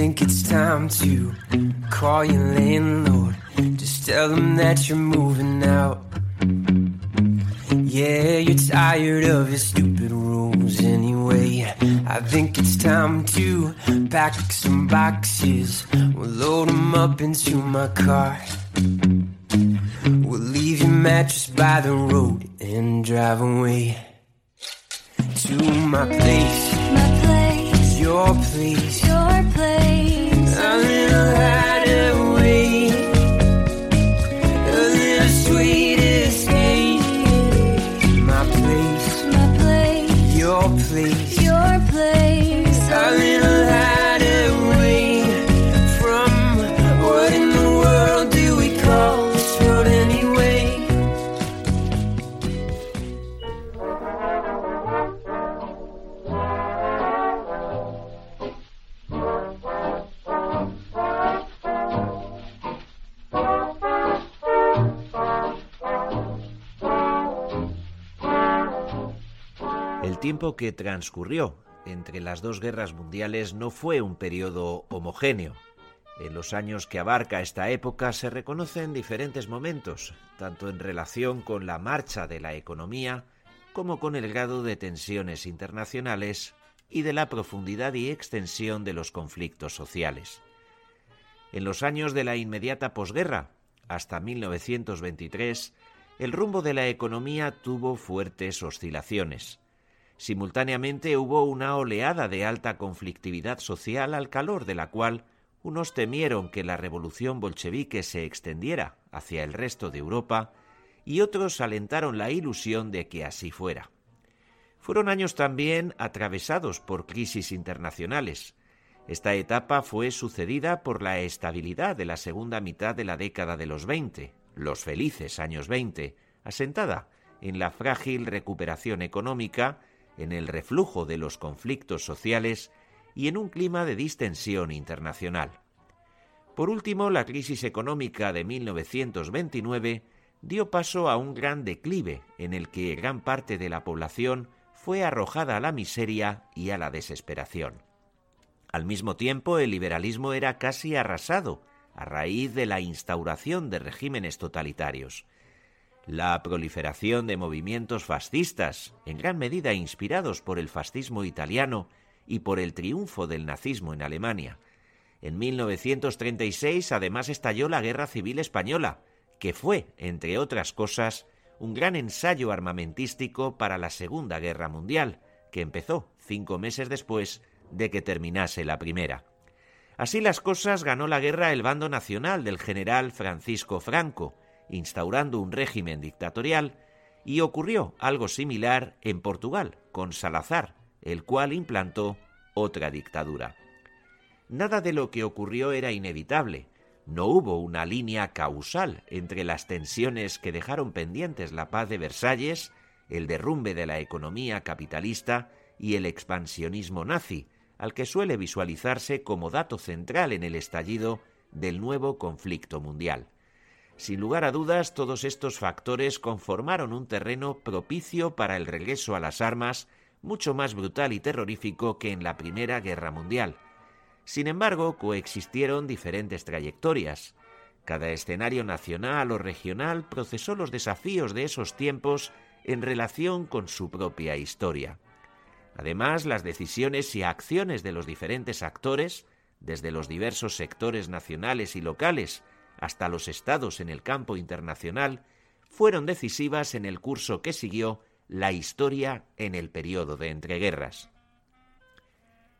Think it's time to call your landlord. Just tell them that you're moving out. Yeah, you're tired of your stupid rules anyway. I think it's time to pack some boxes. We'll load them up into my car. We'll leave your mattress by the road and drive away to my place, My place, your place. your place. A little hideaway, El tiempo que transcurrió entre las dos guerras mundiales no fue un periodo homogéneo. En los años que abarca esta época se reconocen diferentes momentos, tanto en relación con la marcha de la economía como con el grado de tensiones internacionales y de la profundidad y extensión de los conflictos sociales. En los años de la inmediata posguerra, hasta 1923, el rumbo de la economía tuvo fuertes oscilaciones. Simultáneamente hubo una oleada de alta conflictividad social al calor de la cual unos temieron que la revolución bolchevique se extendiera hacia el resto de Europa y otros alentaron la ilusión de que así fuera. Fueron años también atravesados por crisis internacionales. Esta etapa fue sucedida por la estabilidad de la segunda mitad de la década de los 20, los felices años 20, asentada en la frágil recuperación económica, en el reflujo de los conflictos sociales y en un clima de distensión internacional. Por último, la crisis económica de 1929 dio paso a un gran declive en el que gran parte de la población fue arrojada a la miseria y a la desesperación. Al mismo tiempo, el liberalismo era casi arrasado a raíz de la instauración de regímenes totalitarios. La proliferación de movimientos fascistas, en gran medida inspirados por el fascismo italiano y por el triunfo del nazismo en Alemania. En 1936 además estalló la Guerra Civil Española, que fue, entre otras cosas, un gran ensayo armamentístico para la Segunda Guerra Mundial, que empezó cinco meses después de que terminase la primera. Así las cosas ganó la guerra el bando nacional del general Francisco Franco, instaurando un régimen dictatorial, y ocurrió algo similar en Portugal, con Salazar, el cual implantó otra dictadura. Nada de lo que ocurrió era inevitable. No hubo una línea causal entre las tensiones que dejaron pendientes la paz de Versalles, el derrumbe de la economía capitalista y el expansionismo nazi, al que suele visualizarse como dato central en el estallido del nuevo conflicto mundial. Sin lugar a dudas, todos estos factores conformaron un terreno propicio para el regreso a las armas, mucho más brutal y terrorífico que en la Primera Guerra Mundial. Sin embargo, coexistieron diferentes trayectorias. Cada escenario nacional o regional procesó los desafíos de esos tiempos en relación con su propia historia. Además, las decisiones y acciones de los diferentes actores, desde los diversos sectores nacionales y locales hasta los estados en el campo internacional, fueron decisivas en el curso que siguió la historia en el periodo de entreguerras.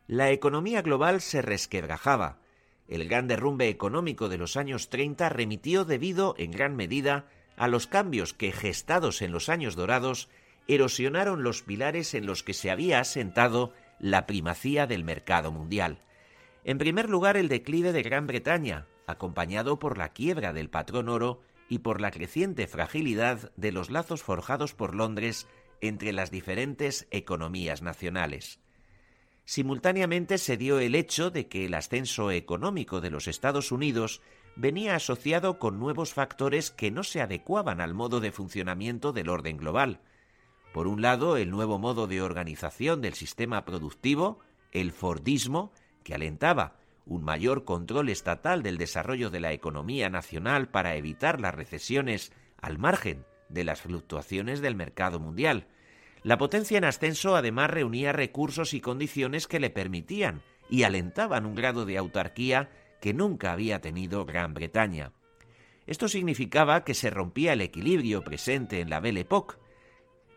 La economía global se resquebrajaba. El gran derrumbe económico de los años 30 remitió debido, en gran medida, a los cambios que, gestados en los años dorados, erosionaron los pilares en los que se había asentado la primacía del mercado mundial. En primer lugar, el declive de Gran Bretaña, acompañado por la quiebra del patrón oro y por la creciente fragilidad de los lazos forjados por Londres entre las diferentes economías nacionales. Simultáneamente se dio el hecho de que el ascenso económico de los Estados Unidos venía asociado con nuevos factores que no se adecuaban al modo de funcionamiento del orden global. Por un lado, el nuevo modo de organización del sistema productivo, el Fordismo, que alentaba un mayor control estatal del desarrollo de la economía nacional para evitar las recesiones al margen de las fluctuaciones del mercado mundial. La potencia en ascenso además reunía recursos y condiciones que le permitían y alentaban un grado de autarquía que nunca había tenido Gran Bretaña. Esto significaba que se rompía el equilibrio presente en la Belle Époque,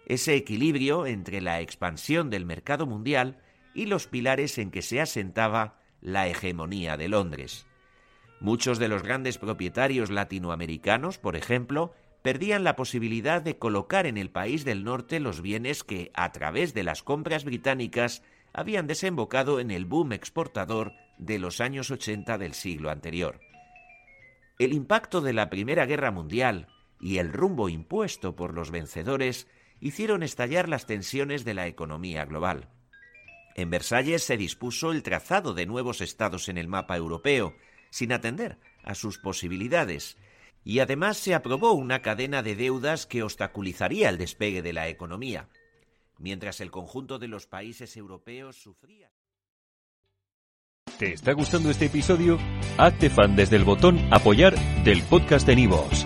ese equilibrio entre la expansión del mercado mundial y los pilares en que se asentaba la hegemonía de Londres. Muchos de los grandes propietarios latinoamericanos, por ejemplo, perdían la posibilidad de colocar en el país del norte los bienes que, a través de las compras británicas, habían desembocado en el boom exportador de los años 80 del siglo anterior. El impacto de la Primera Guerra Mundial y el rumbo impuesto por los vencedores hicieron estallar las tensiones de la economía global. En Versalles se dispuso el trazado de nuevos estados en el mapa europeo, sin atender a sus posibilidades, y además se aprobó una cadena de deudas que obstaculizaría el despegue de la economía, mientras el conjunto de los países europeos sufría. ¿Te está gustando este episodio? Hazte fan desde el botón Apoyar del podcast de Nivos.